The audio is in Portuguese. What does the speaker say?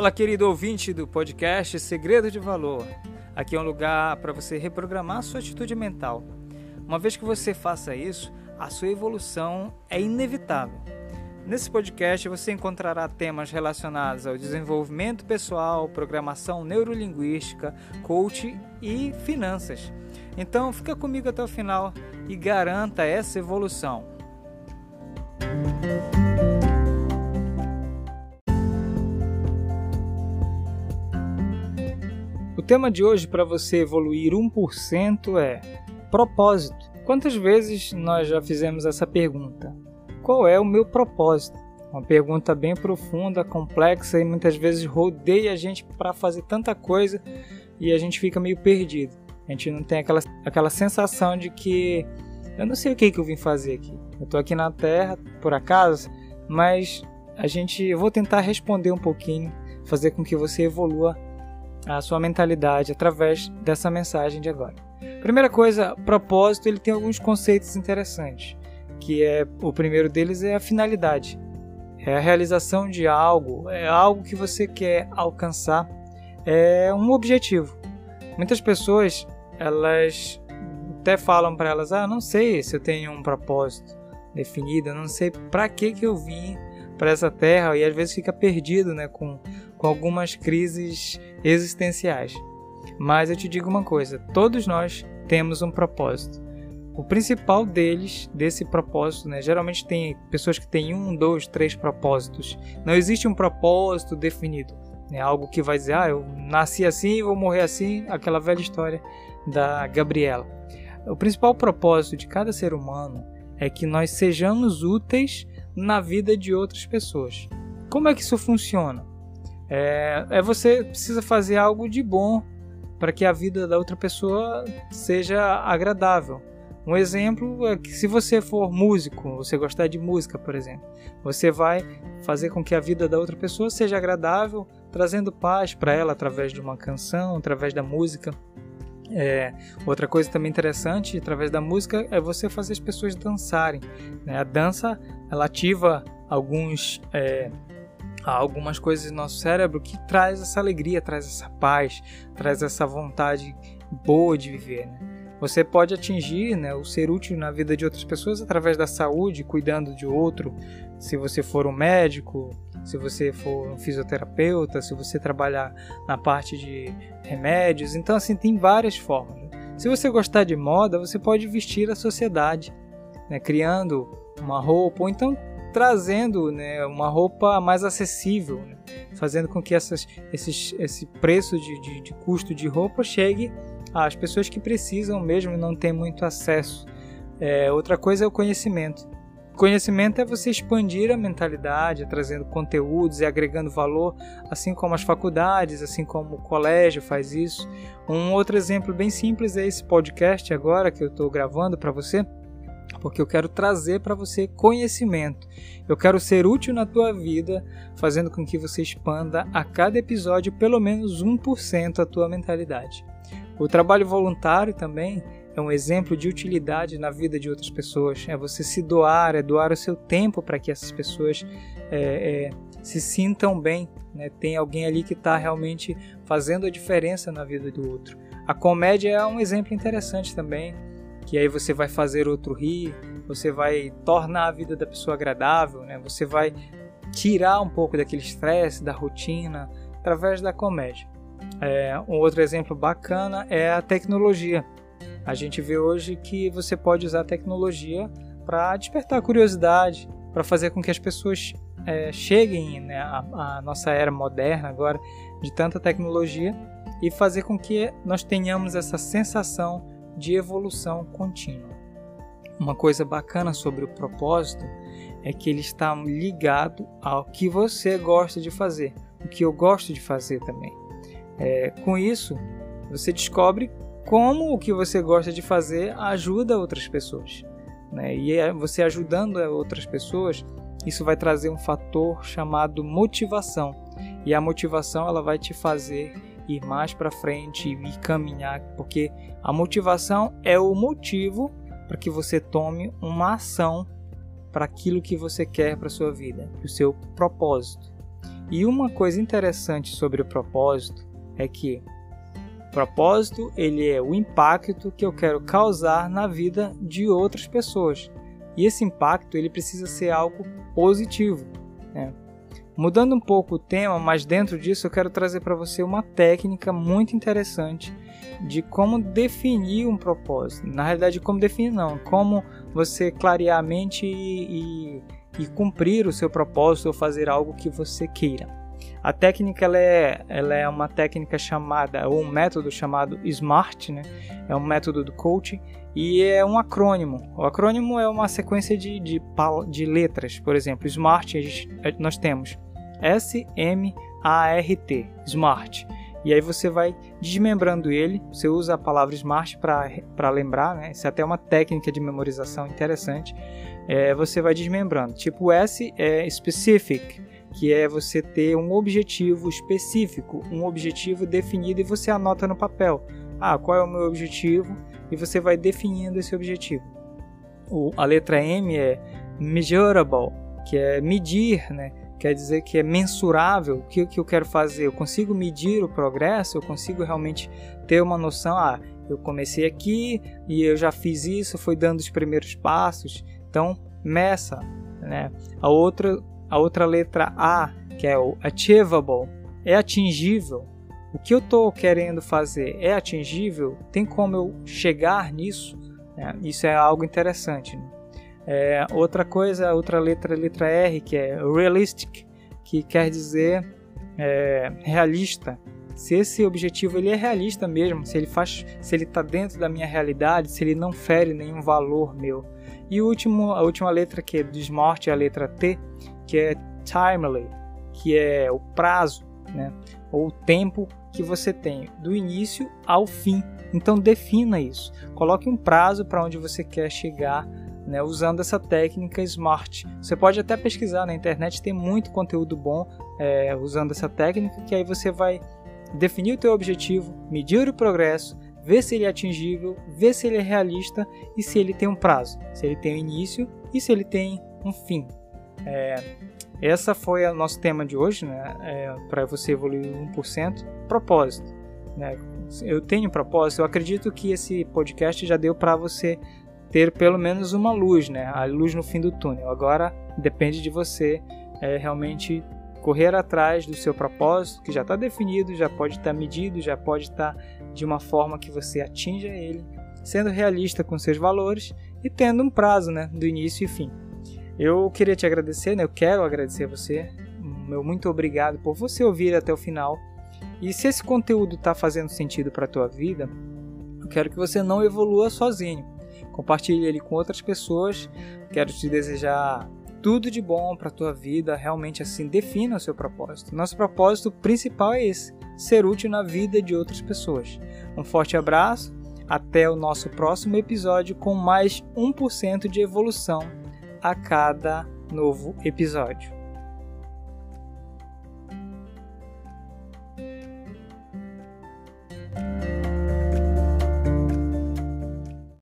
Olá, querido ouvinte do podcast Segredo de Valor. Aqui é um lugar para você reprogramar sua atitude mental. Uma vez que você faça isso, a sua evolução é inevitável. Nesse podcast você encontrará temas relacionados ao desenvolvimento pessoal, programação neurolinguística, coaching e finanças. Então fica comigo até o final e garanta essa evolução. O tema de hoje para você evoluir 1% é propósito. Quantas vezes nós já fizemos essa pergunta? Qual é o meu propósito? Uma pergunta bem profunda, complexa e muitas vezes rodeia a gente para fazer tanta coisa e a gente fica meio perdido. A gente não tem aquela, aquela sensação de que eu não sei o que, que eu vim fazer aqui. Eu estou aqui na Terra, por acaso, mas a gente, eu vou tentar responder um pouquinho, fazer com que você evolua a sua mentalidade através dessa mensagem de agora. Primeira coisa, propósito, ele tem alguns conceitos interessantes, que é o primeiro deles é a finalidade. É a realização de algo, é algo que você quer alcançar, é um objetivo. Muitas pessoas, elas até falam para elas: "Ah, não sei se eu tenho um propósito definido, não sei para que que eu vim para essa terra" e às vezes fica perdido, né, com com algumas crises existenciais. Mas eu te digo uma coisa: todos nós temos um propósito. O principal deles, desse propósito, né? Geralmente tem pessoas que têm um, dois, três propósitos. Não existe um propósito definido. Né? algo que vai dizer, ah, eu nasci assim, vou morrer assim, aquela velha história da Gabriela. O principal propósito de cada ser humano é que nós sejamos úteis na vida de outras pessoas. Como é que isso funciona? É, é você precisa fazer algo de bom para que a vida da outra pessoa seja agradável. Um exemplo é que se você for músico, você gostar de música, por exemplo, você vai fazer com que a vida da outra pessoa seja agradável, trazendo paz para ela através de uma canção, através da música. É, outra coisa também interessante através da música é você fazer as pessoas dançarem. Né? A dança ela ativa alguns é, há algumas coisas no nosso cérebro que traz essa alegria, traz essa paz, traz essa vontade boa de viver. Né? Você pode atingir né, o ser útil na vida de outras pessoas através da saúde, cuidando de outro. Se você for um médico, se você for um fisioterapeuta, se você trabalhar na parte de remédios. Então, assim, tem várias formas. Se você gostar de moda, você pode vestir a sociedade, né, criando uma roupa, ou então trazendo né, uma roupa mais acessível, né, fazendo com que essas, esses, esse preço de, de, de, custo de roupa chegue às pessoas que precisam mesmo e não têm muito acesso. É, outra coisa é o conhecimento. Conhecimento é você expandir a mentalidade, trazendo conteúdos e agregando valor, assim como as faculdades, assim como o colégio faz isso. Um outro exemplo bem simples é esse podcast agora que eu estou gravando para você porque eu quero trazer para você conhecimento. Eu quero ser útil na tua vida, fazendo com que você expanda a cada episódio pelo menos 1% a tua mentalidade. O trabalho voluntário também é um exemplo de utilidade na vida de outras pessoas. É você se doar, é doar o seu tempo para que essas pessoas é, é, se sintam bem. Né? Tem alguém ali que está realmente fazendo a diferença na vida do outro. A comédia é um exemplo interessante também que aí você vai fazer outro rir, você vai tornar a vida da pessoa agradável, né? Você vai tirar um pouco daquele estresse, da rotina, através da comédia. É, um outro exemplo bacana é a tecnologia. A gente vê hoje que você pode usar a tecnologia para despertar a curiosidade, para fazer com que as pessoas é, cheguem né, à, nossa era moderna agora de tanta tecnologia e fazer com que nós tenhamos essa sensação de evolução contínua. Uma coisa bacana sobre o propósito é que ele está ligado ao que você gosta de fazer, o que eu gosto de fazer também. É, com isso, você descobre como o que você gosta de fazer ajuda outras pessoas. Né? E é você ajudando outras pessoas, isso vai trazer um fator chamado motivação. E a motivação ela vai te fazer ir mais para frente e caminhar, porque a motivação é o motivo para que você tome uma ação para aquilo que você quer para sua vida, o seu propósito. E uma coisa interessante sobre o propósito é que o propósito ele é o impacto que eu quero causar na vida de outras pessoas. E esse impacto ele precisa ser algo positivo. Né? Mudando um pouco o tema, mas dentro disso eu quero trazer para você uma técnica muito interessante de como definir um propósito. Na realidade, como definir não, como você clarear a mente e, e, e cumprir o seu propósito ou fazer algo que você queira. A técnica ela é, ela é uma técnica chamada, ou um método chamado SMART, né? é um método do coaching e é um acrônimo. O acrônimo é uma sequência de, de, de letras, por exemplo, SMART gente, nós temos S-M-A-R-T, SMART. E aí você vai desmembrando ele, você usa a palavra SMART para lembrar, né? Isso é até uma técnica de memorização interessante. É, você vai desmembrando. Tipo S é specific, que é você ter um objetivo específico, um objetivo definido e você anota no papel. Ah, qual é o meu objetivo? E você vai definindo esse objetivo. O, a letra M é measurable, que é medir, né? Quer dizer que é mensurável o que, que eu quero fazer. Eu consigo medir o progresso, eu consigo realmente ter uma noção. Ah, eu comecei aqui e eu já fiz isso, foi dando os primeiros passos. Então, meça. Né? A, outra, a outra letra A, que é o achievable, é atingível. O que eu estou querendo fazer é atingível? Tem como eu chegar nisso? É, isso é algo interessante. Né? É, outra coisa, outra letra, letra R, que é realistic, que quer dizer é, realista. Se esse objetivo ele é realista mesmo, se ele faz, se ele está dentro da minha realidade, se ele não fere nenhum valor meu. E o último, a última letra que é do SMART é a letra T, que é timely, que é o prazo, né? ou o tempo que você tem do início ao fim. Então defina isso. Coloque um prazo para onde você quer chegar né, usando essa técnica SMART. Você pode até pesquisar na internet, tem muito conteúdo bom é, usando essa técnica, que aí você vai definir o teu objetivo, medir o progresso, ver se ele é atingível, ver se ele é realista e se ele tem um prazo, se ele tem um início e se ele tem um fim. É, essa foi o nosso tema de hoje, né? É, para você evoluir 1%, propósito. Né? Eu tenho propósito, eu acredito que esse podcast já deu para você ter pelo menos uma luz, né? A luz no fim do túnel. Agora depende de você é, realmente correr atrás do seu propósito, que já está definido, já pode estar tá medido, já pode estar tá de uma forma que você atinja ele, sendo realista com seus valores e tendo um prazo, né, do início e fim. Eu queria te agradecer, né? Eu quero agradecer você. Meu muito obrigado por você ouvir até o final. E se esse conteúdo está fazendo sentido para a tua vida, eu quero que você não evolua sozinho compartilhe ele com outras pessoas. Quero te desejar tudo de bom para a tua vida, realmente assim defina o seu propósito. Nosso propósito principal é esse: ser útil na vida de outras pessoas. Um forte abraço, até o nosso próximo episódio com mais 1% de evolução a cada novo episódio.